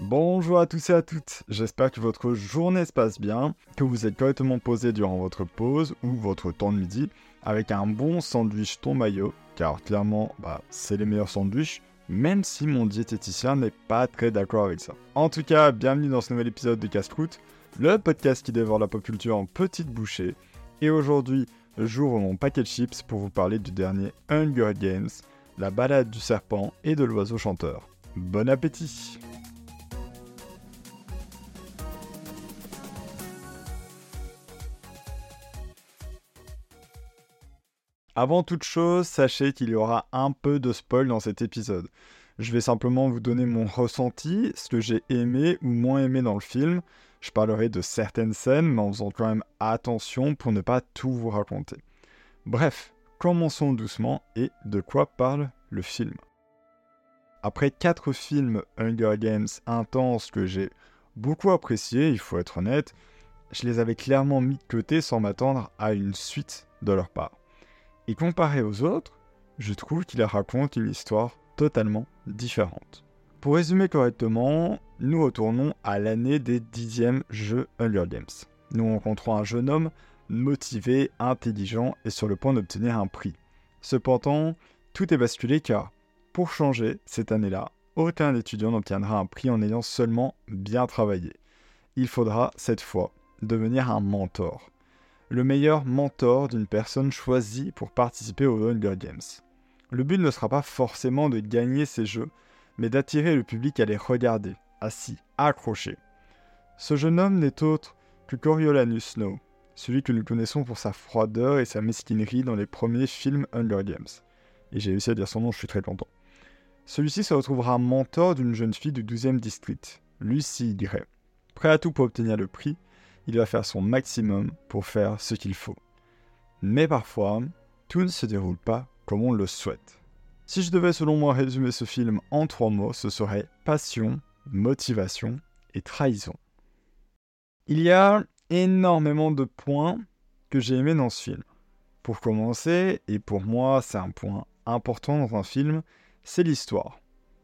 Bonjour à tous et à toutes, j'espère que votre journée se passe bien, que vous êtes correctement posé durant votre pause ou votre temps de midi avec un bon sandwich ton maillot, car clairement, bah, c'est les meilleurs sandwichs, même si mon diététicien n'est pas très d'accord avec ça. En tout cas, bienvenue dans ce nouvel épisode de Casse-Croûte, le podcast qui dévore la pop culture en petites bouchées. Et aujourd'hui, j'ouvre mon paquet de chips pour vous parler du dernier Hunger Games, la balade du serpent et de l'oiseau chanteur. Bon appétit Avant toute chose, sachez qu'il y aura un peu de spoil dans cet épisode. Je vais simplement vous donner mon ressenti, ce que j'ai aimé ou moins aimé dans le film. Je parlerai de certaines scènes, mais en faisant quand même attention pour ne pas tout vous raconter. Bref, commençons doucement et de quoi parle le film. Après quatre films Hunger Games intenses que j'ai beaucoup appréciés, il faut être honnête, je les avais clairement mis de côté sans m'attendre à une suite de leur part. Et comparé aux autres, je trouve qu'il raconte une histoire totalement différente. Pour résumer correctement, nous retournons à l'année des dixièmes Jeux Hunger Games. Nous rencontrons un jeune homme motivé, intelligent et sur le point d'obtenir un prix. Cependant, tout est basculé car, pour changer, cette année-là, aucun étudiant n'obtiendra un prix en ayant seulement bien travaillé. Il faudra, cette fois, devenir un mentor le meilleur mentor d'une personne choisie pour participer aux Hunger Games. Le but ne sera pas forcément de gagner ces jeux, mais d'attirer le public à les regarder, assis, accrochés. Ce jeune homme n'est autre que Coriolanus Snow, celui que nous connaissons pour sa froideur et sa mesquinerie dans les premiers films Hunger Games. Et j'ai réussi à dire son nom, je suis très content. Celui-ci se retrouvera mentor d'une jeune fille du 12e district, Lucy Gray. Prêt à tout pour obtenir le prix, il va faire son maximum pour faire ce qu'il faut. Mais parfois, tout ne se déroule pas comme on le souhaite. Si je devais selon moi résumer ce film en trois mots, ce serait passion, motivation et trahison. Il y a énormément de points que j'ai aimés dans ce film. Pour commencer, et pour moi c'est un point important dans un film, c'est l'histoire.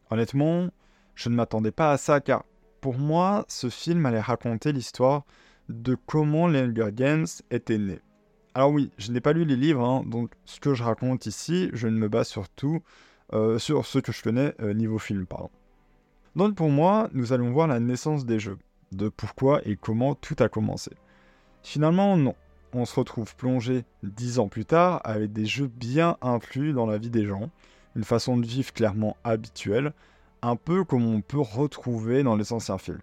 Honnêtement, je ne m'attendais pas à ça car pour moi ce film allait raconter l'histoire de comment les Hunger Games étaient nés. Alors oui, je n'ai pas lu les livres, hein, donc ce que je raconte ici, je ne me base surtout euh, sur ce que je connais euh, niveau film, pardon. Donc pour moi, nous allons voir la naissance des jeux, de pourquoi et comment tout a commencé. Finalement, non. On se retrouve plongé dix ans plus tard avec des jeux bien inclus dans la vie des gens, une façon de vivre clairement habituelle, un peu comme on peut retrouver dans les anciens films.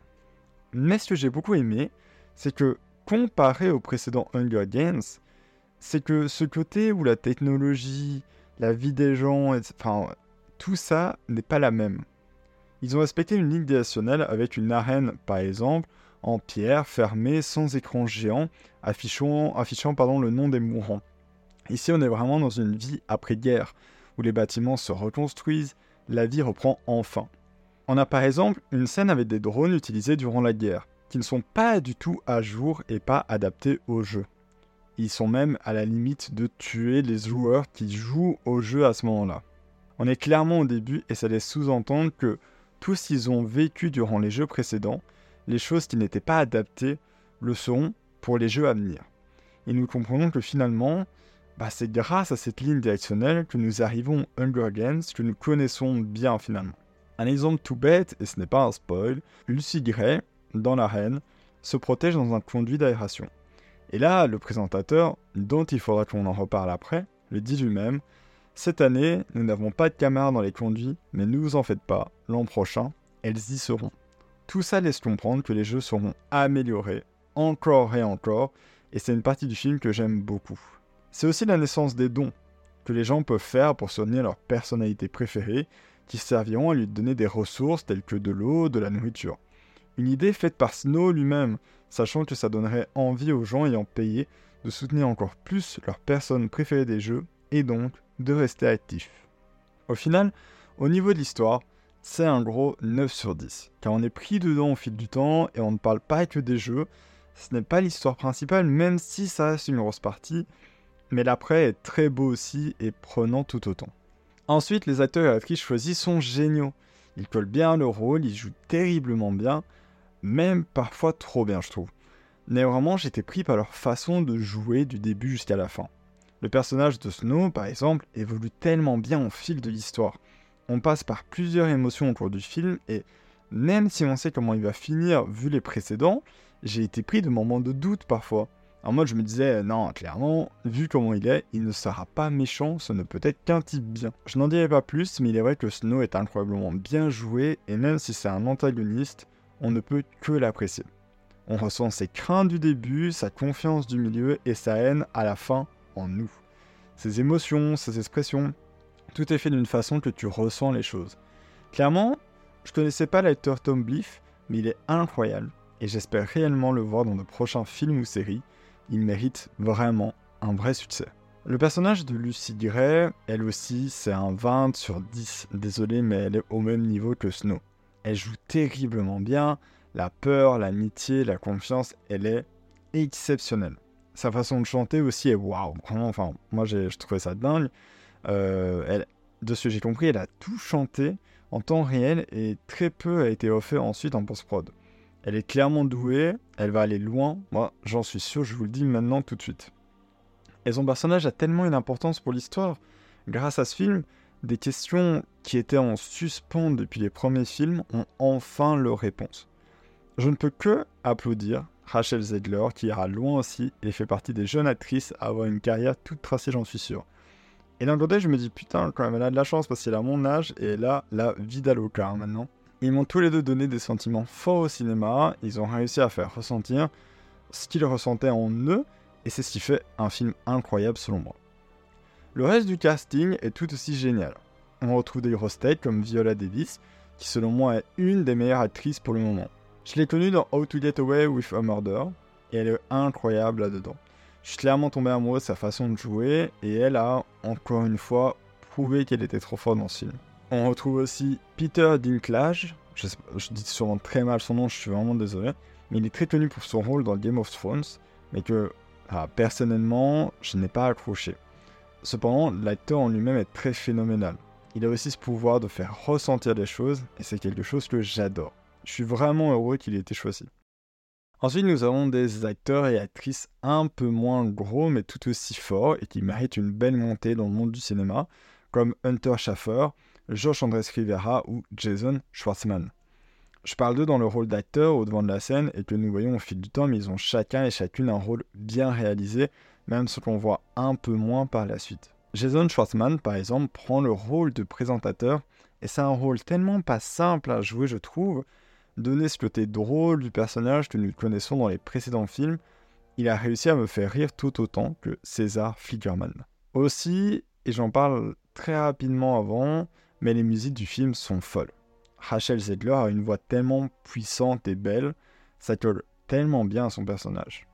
Mais ce que j'ai beaucoup aimé, c'est que comparé au précédent Hunger Games, c'est que ce côté où la technologie, la vie des gens, enfin, tout ça n'est pas la même. Ils ont respecté une ligne directionnelle avec une arène, par exemple, en pierre, fermée, sans écran géant, affichant, affichant pardon, le nom des mourants. Ici, on est vraiment dans une vie après-guerre, où les bâtiments se reconstruisent, la vie reprend enfin. On a par exemple une scène avec des drones utilisés durant la guerre ne sont pas du tout à jour et pas adaptés au jeu. Ils sont même à la limite de tuer les joueurs qui jouent au jeu à ce moment-là. On est clairement au début et ça laisse sous-entendre que tous ce qu'ils ont vécu durant les jeux précédents, les choses qui n'étaient pas adaptées, le seront pour les jeux à venir. Et nous comprenons que finalement, bah, c'est grâce à cette ligne directionnelle que nous arrivons Hunger Games que nous connaissons bien finalement. Un exemple tout bête, et ce n'est pas un spoil, Lucy Gray, dans l'arène, se protège dans un conduit d'aération. Et là, le présentateur, dont il faudra qu'on en reparle après, le dit lui-même Cette année, nous n'avons pas de caméras dans les conduits, mais ne vous en faites pas, l'an prochain, elles y seront. Tout ça laisse comprendre que les jeux seront améliorés, encore et encore, et c'est une partie du film que j'aime beaucoup. C'est aussi la naissance des dons que les gens peuvent faire pour soutenir leur personnalité préférée, qui serviront à lui donner des ressources telles que de l'eau, de la nourriture. Une idée faite par Snow lui-même, sachant que ça donnerait envie aux gens ayant payé de soutenir encore plus leur personne préférée des jeux et donc de rester actifs. Au final, au niveau de l'histoire, c'est un gros 9 sur 10, car on est pris dedans au fil du temps et on ne parle pas que des jeux. Ce n'est pas l'histoire principale, même si ça reste une grosse partie, mais l'après est très beau aussi et prenant tout autant. Ensuite, les acteurs et actrices choisis sont géniaux. Il colle bien le rôle, il joue terriblement bien, même parfois trop bien, je trouve. Mais vraiment, j'étais pris par leur façon de jouer du début jusqu'à la fin. Le personnage de Snow, par exemple, évolue tellement bien au fil de l'histoire. On passe par plusieurs émotions au cours du film et même si on sait comment il va finir vu les précédents, j'ai été pris de moments de doute parfois. En mode, je me disais, non, clairement, vu comment il est, il ne sera pas méchant, ce ne peut être qu'un type bien. Je n'en dirai pas plus, mais il est vrai que Snow est incroyablement bien joué, et même si c'est un antagoniste, on ne peut que l'apprécier. On ressent ses craintes du début, sa confiance du milieu et sa haine à la fin en nous. Ses émotions, ses expressions, tout est fait d'une façon que tu ressens les choses. Clairement, je connaissais pas l'acteur Tom Bliff, mais il est incroyable et j'espère réellement le voir dans de prochains films ou séries. Il mérite vraiment un vrai succès. Le personnage de Lucy Gray, elle aussi, c'est un 20 sur 10. Désolé, mais elle est au même niveau que Snow. Elle joue terriblement bien. La peur, l'amitié, la confiance, elle est exceptionnelle. Sa façon de chanter aussi est waouh. Vraiment, enfin, moi j'ai trouvé ça dingue. Euh, elle, de ce que j'ai compris, elle a tout chanté en temps réel et très peu a été offert ensuite en post-prod. Elle est clairement douée, elle va aller loin, moi j'en suis sûr, je vous le dis maintenant tout de suite. Et son personnage a tellement une importance pour l'histoire. Grâce à ce film, des questions qui étaient en suspens depuis les premiers films ont enfin leur réponse. Je ne peux que applaudir Rachel Zegler qui ira loin aussi et fait partie des jeunes actrices à avoir une carrière toute tracée, j'en suis sûr. Et d'un côté, je me dis putain, quand même, elle a de la chance parce qu'elle a mon âge et elle a la vida loca hein, maintenant. Ils m'ont tous les deux donné des sentiments forts au cinéma, ils ont réussi à faire ressentir ce qu'ils ressentaient en eux, et c'est ce qui fait un film incroyable selon moi. Le reste du casting est tout aussi génial. On retrouve des grosses têtes comme Viola Davis, qui selon moi est une des meilleures actrices pour le moment. Je l'ai connue dans How to Get Away with a Murder, et elle est incroyable là-dedans. Je suis clairement tombé amoureux de sa façon de jouer, et elle a, encore une fois, prouvé qu'elle était trop forte dans ce film. On retrouve aussi Peter Dinklage. Je, dis sûrement très mal son nom, je suis vraiment désolé. Mais il est très connu pour son rôle dans Game of Thrones, mais que ah, personnellement, je n'ai pas accroché. Cependant, l'acteur en lui-même est très phénoménal. Il a aussi ce pouvoir de faire ressentir des choses, et c'est quelque chose que j'adore. Je suis vraiment heureux qu'il ait été choisi. Ensuite, nous avons des acteurs et actrices un peu moins gros, mais tout aussi forts, et qui méritent une belle montée dans le monde du cinéma, comme Hunter Schaffer, Josh Andrés Rivera ou Jason Schwartzman. Je parle d'eux dans le rôle d'acteur au devant de la scène et que nous voyons au fil du temps, mais ils ont chacun et chacune un rôle bien réalisé, même ce qu'on voit un peu moins par la suite. Jason Schwartzman, par exemple, prend le rôle de présentateur et c'est un rôle tellement pas simple à jouer, je trouve. Donner ce côté drôle du personnage que nous connaissons dans les précédents films, il a réussi à me faire rire tout autant que César Flickerman. Aussi, et j'en parle très rapidement avant, mais les musiques du film sont folles. Rachel Zegler a une voix tellement puissante et belle, ça colle tellement bien à son personnage.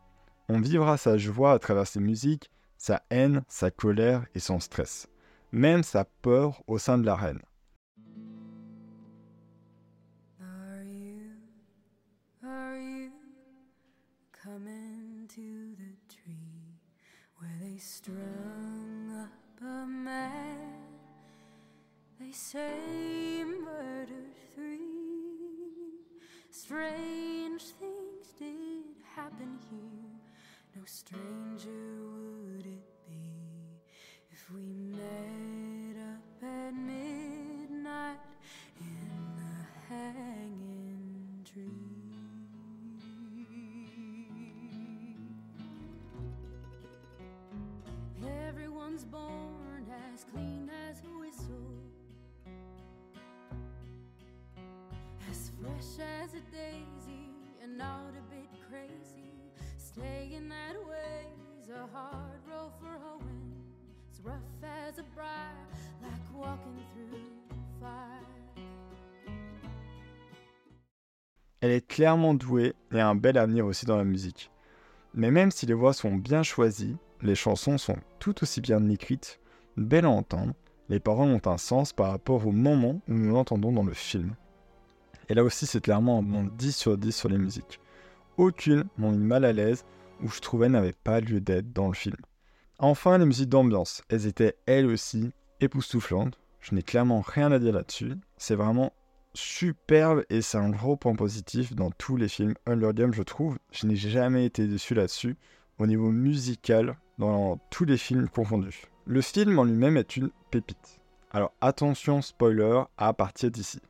On vivra sa joie à travers ses musiques, sa haine, sa colère et son stress, même sa peur au sein de la reine. They say murder three. Strange things did happen here. No stranger would it be if we met up at midnight in the hanging tree. Everyone's born as clean as a whistle. As fresh as a daisy and not a bit crazy. Elle est clairement douée et a un bel avenir aussi dans la musique. Mais même si les voix sont bien choisies, les chansons sont tout aussi bien écrites, belles à entendre, les paroles ont un sens par rapport au moment où nous l'entendons dans le film. Et là aussi, c'est clairement un bon 10 sur 10 sur les musiques. Aucune m'ont mis mal à l'aise ou je trouvais n'avait pas lieu d'être dans le film. Enfin, les musiques d'ambiance, elles étaient elles aussi époustouflantes. Je n'ai clairement rien à dire là-dessus. C'est vraiment superbe et c'est un gros point positif dans tous les films Hunger Games, je trouve. Je n'ai jamais été déçu là-dessus. Au niveau musical, dans tous les films confondus. Le film en lui-même est une pépite. Alors attention spoiler à partir d'ici.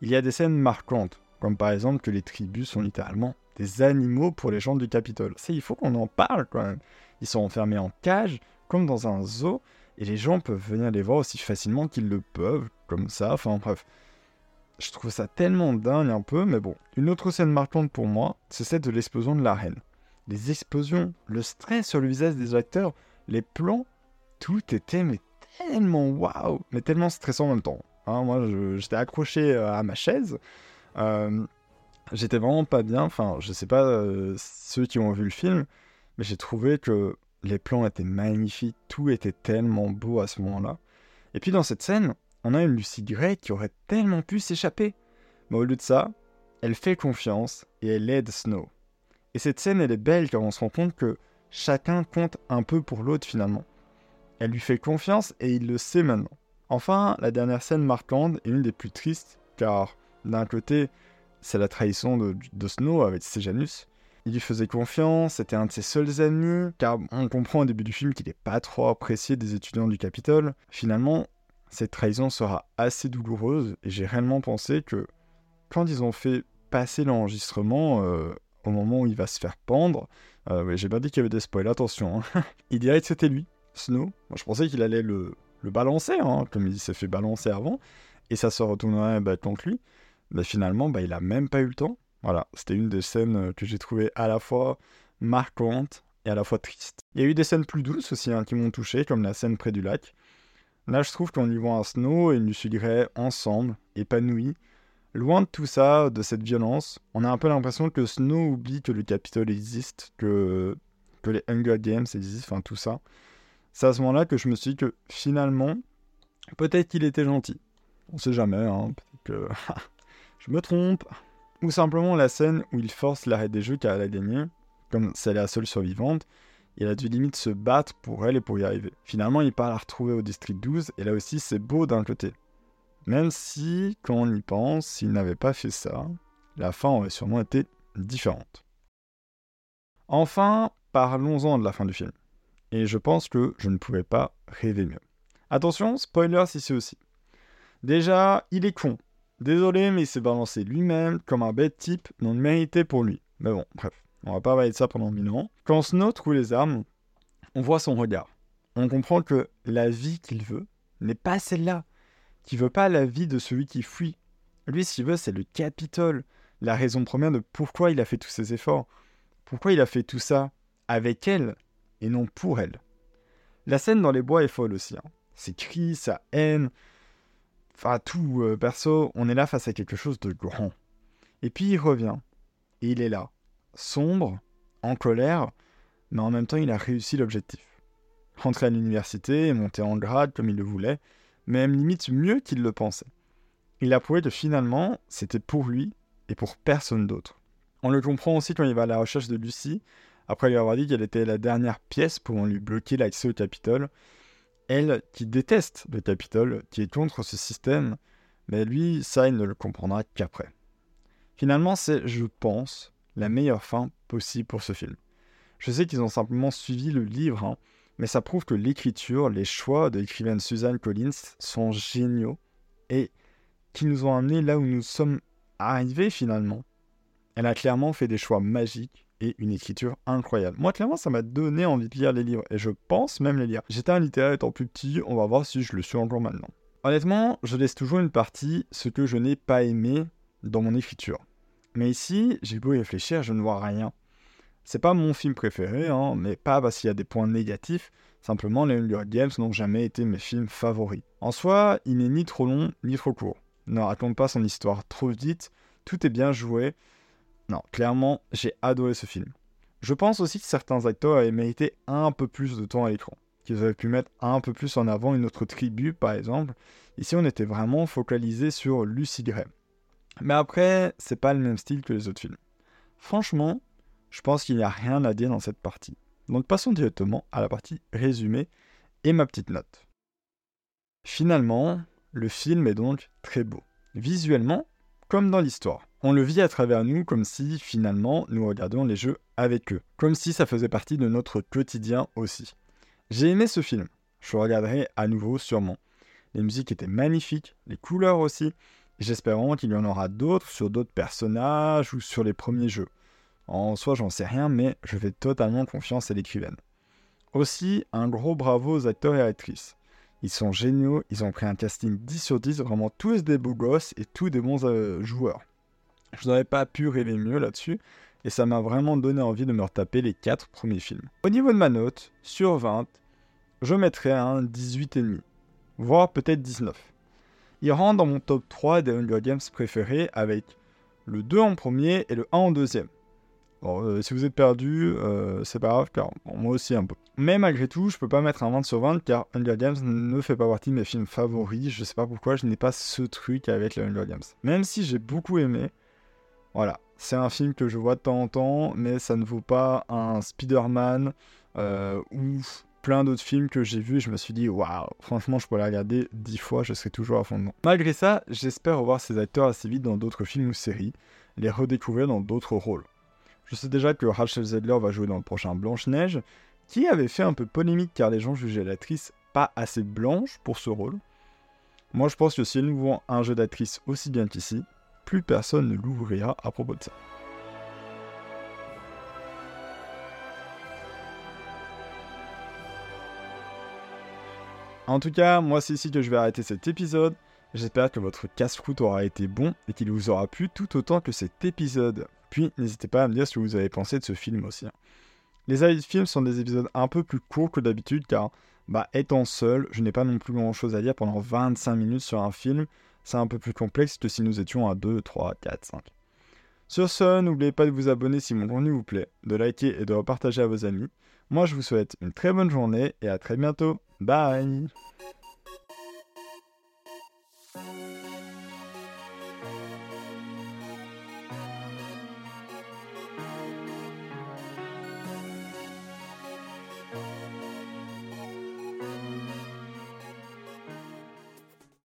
Il y a des scènes marquantes, comme par exemple que les tribus sont littéralement des animaux pour les gens du Capitole. Ça, il faut qu'on en parle quand même. Ils sont enfermés en cage, comme dans un zoo, et les gens peuvent venir les voir aussi facilement qu'ils le peuvent, comme ça, enfin bref. Je trouve ça tellement dingue un peu, mais bon. Une autre scène marquante pour moi, c'est celle de l'explosion de l'arène. Les explosions, le stress sur le visage des acteurs, les plans, tout était mais tellement waouh, mais tellement stressant en même temps. Hein, moi, j'étais accroché euh, à ma chaise. Euh, j'étais vraiment pas bien. Enfin, je sais pas euh, ceux qui ont vu le film, mais j'ai trouvé que les plans étaient magnifiques. Tout était tellement beau à ce moment-là. Et puis dans cette scène, on a une Lucy Gray qui aurait tellement pu s'échapper. Mais au lieu de ça, elle fait confiance et elle aide Snow. Et cette scène, elle est belle car on se rend compte que chacun compte un peu pour l'autre finalement. Elle lui fait confiance et il le sait maintenant. Enfin, la dernière scène marquante est une des plus tristes car d'un côté, c'est la trahison de, Snow avec Sejanus. Il lui faisait confiance, c'était un de ses seuls amis, car on comprend au début du film qu'il n'est pas trop apprécié des étudiants du Capitole. Finalement, cette trahison sera assez douloureuse et j'ai réellement pensé que quand ils ont fait passer l'enregistrement euh, au moment où il va se faire pendre, euh, j'ai pas dit qu'il y avait des spoils, attention, hein. il dirait que c'était lui, Snow. Moi je pensais qu'il allait le, le balancer, hein, comme il s'est fait balancer avant, et ça se retournerait bah, contre lui. Mais finalement, bah, il a même pas eu le temps. Voilà, c'était une des scènes euh, que j'ai trouvé à la fois marquante et à la fois triste. Il y a eu des scènes plus douces aussi hein, qui m'ont touché, comme la scène près du lac. Là, je trouve qu'on y voit un Snow et une Lucy Gray ensemble, épanouis. Loin de tout ça, de cette violence, on a un peu l'impression que Snow oublie que le Capitole existe, que, que les Hunger Games existent, enfin tout ça. C'est à ce moment-là que je me suis dit que finalement, peut-être qu'il était gentil. On sait jamais, hein, peut-être que me trompe. Ou simplement la scène où il force l'arrêt des jeux car elle a gagné, comme c'est la seule survivante, il a dû limite se battre pour elle et pour y arriver. Finalement, il part la retrouver au district 12, et là aussi, c'est beau d'un côté. Même si, quand on y pense, s'il n'avait pas fait ça, la fin aurait sûrement été différente. Enfin, parlons-en de la fin du film. Et je pense que je ne pouvais pas rêver mieux. Attention, spoiler ici aussi. Déjà, il est con. Désolé, mais il s'est balancé lui-même comme un bête type non mérité pour lui. Mais bon, bref. On va pas parler de ça pendant mille ans. Quand Snow trouve les armes, on voit son regard. On comprend que la vie qu'il veut n'est pas celle-là. Qu'il veut pas la vie de celui qui fuit. Lui, ce qu'il veut, c'est le Capitole. La raison première de pourquoi il a fait tous ces efforts. Pourquoi il a fait tout ça avec elle et non pour elle. La scène dans les bois est folle aussi. Hein. Ses cris, sa haine. Enfin, tout, euh, perso, on est là face à quelque chose de grand. Et puis il revient. Et il est là sombre, en colère, mais en même temps il a réussi l'objectif. Rentrer à l'université monter en grade comme il le voulait, même limite mieux qu'il le pensait. Il a prouvé que finalement c'était pour lui et pour personne d'autre. On le comprend aussi quand il va à la recherche de Lucie, après lui avoir dit qu'elle était la dernière pièce pour lui bloquer l'accès au Capitole. Elle qui déteste le Capitole, qui est contre ce système, mais lui, ça, il ne le comprendra qu'après. Finalement, c'est, je pense, la meilleure fin possible pour ce film. Je sais qu'ils ont simplement suivi le livre, hein, mais ça prouve que l'écriture, les choix de l'écrivaine Suzanne Collins sont géniaux et qui nous ont amenés là où nous sommes arrivés finalement. Elle a clairement fait des choix magiques et une écriture incroyable. Moi, clairement, ça m'a donné envie de lire les livres et je pense même les lire. J'étais un littéraire étant plus petit, on va voir si je le suis encore maintenant. Honnêtement, je laisse toujours une partie ce que je n'ai pas aimé dans mon écriture. Mais ici, j'ai beau y réfléchir, je ne vois rien. C'est pas mon film préféré, hein, mais pas parce qu'il y a des points négatifs, simplement les Hunger Games n'ont jamais été mes films favoris. En soi, il n'est ni trop long, ni trop court. Ne raconte pas son histoire trop vite, tout est bien joué. Non, clairement, j'ai adoré ce film. Je pense aussi que certains acteurs avaient mérité un peu plus de temps à l'écran, qu'ils auraient pu mettre un peu plus en avant une autre tribu, par exemple. Ici, on était vraiment focalisé sur Lucy Gray. Mais après, c'est pas le même style que les autres films. Franchement, je pense qu'il n'y a rien à dire dans cette partie. Donc passons directement à la partie résumé et ma petite note. Finalement, le film est donc très beau. visuellement comme dans l'histoire. On le vit à travers nous comme si finalement nous regardions les jeux avec eux, comme si ça faisait partie de notre quotidien aussi. J'ai aimé ce film, je le regarderai à nouveau sûrement. Les musiques étaient magnifiques, les couleurs aussi, j'espère qu'il y en aura d'autres sur d'autres personnages ou sur les premiers jeux. En soi, j'en sais rien, mais je fais totalement confiance à l'écrivaine. Aussi, un gros bravo aux acteurs et actrices. Ils sont géniaux, ils ont pris un casting 10 sur 10, vraiment tous des beaux gosses et tous des bons euh, joueurs. Je n'aurais pas pu rêver mieux là-dessus, et ça m'a vraiment donné envie de me retaper les 4 premiers films. Au niveau de ma note, sur 20, je mettrais un 18,5, voire peut-être 19. Il rentre dans mon top 3 des Hunger Games préférés avec le 2 en premier et le 1 en deuxième. Bon, euh, si vous êtes perdu, euh, c'est pas grave, car moi aussi un peu. Mais malgré tout, je peux pas mettre un 20 sur 20, car Hunger Games ne fait pas partie de mes films favoris. Je sais pas pourquoi, je n'ai pas ce truc avec les Hunger Games. Même si j'ai beaucoup aimé, voilà, c'est un film que je vois de temps en temps, mais ça ne vaut pas un Spider-Man euh, ou plein d'autres films que j'ai vus. Je me suis dit, waouh, franchement, je pourrais les regarder dix fois, je serais toujours à fond dedans. Malgré ça, j'espère revoir ces acteurs assez vite dans d'autres films ou séries, les redécouvrir dans d'autres rôles. Je sais déjà que Rachel Zegler va jouer dans le prochain Blanche-Neige, qui avait fait un peu polémique car les gens jugeaient l'actrice pas assez blanche pour ce rôle. Moi je pense que si nous voit un jeu d'actrice aussi bien qu'ici, plus personne ne l'ouvrira à propos de ça. En tout cas, moi c'est ici que je vais arrêter cet épisode. J'espère que votre casse-croûte aura été bon et qu'il vous aura plu tout autant que cet épisode. Puis n'hésitez pas à me dire ce que vous avez pensé de ce film aussi. Les avis de film sont des épisodes un peu plus courts que d'habitude car, bah, étant seul, je n'ai pas non plus grand chose à dire pendant 25 minutes sur un film. C'est un peu plus complexe que si nous étions à 2, 3, 4, 5. Sur ce, n'oubliez pas de vous abonner si mon contenu vous plaît, de liker et de repartager à vos amis. Moi, je vous souhaite une très bonne journée et à très bientôt. Bye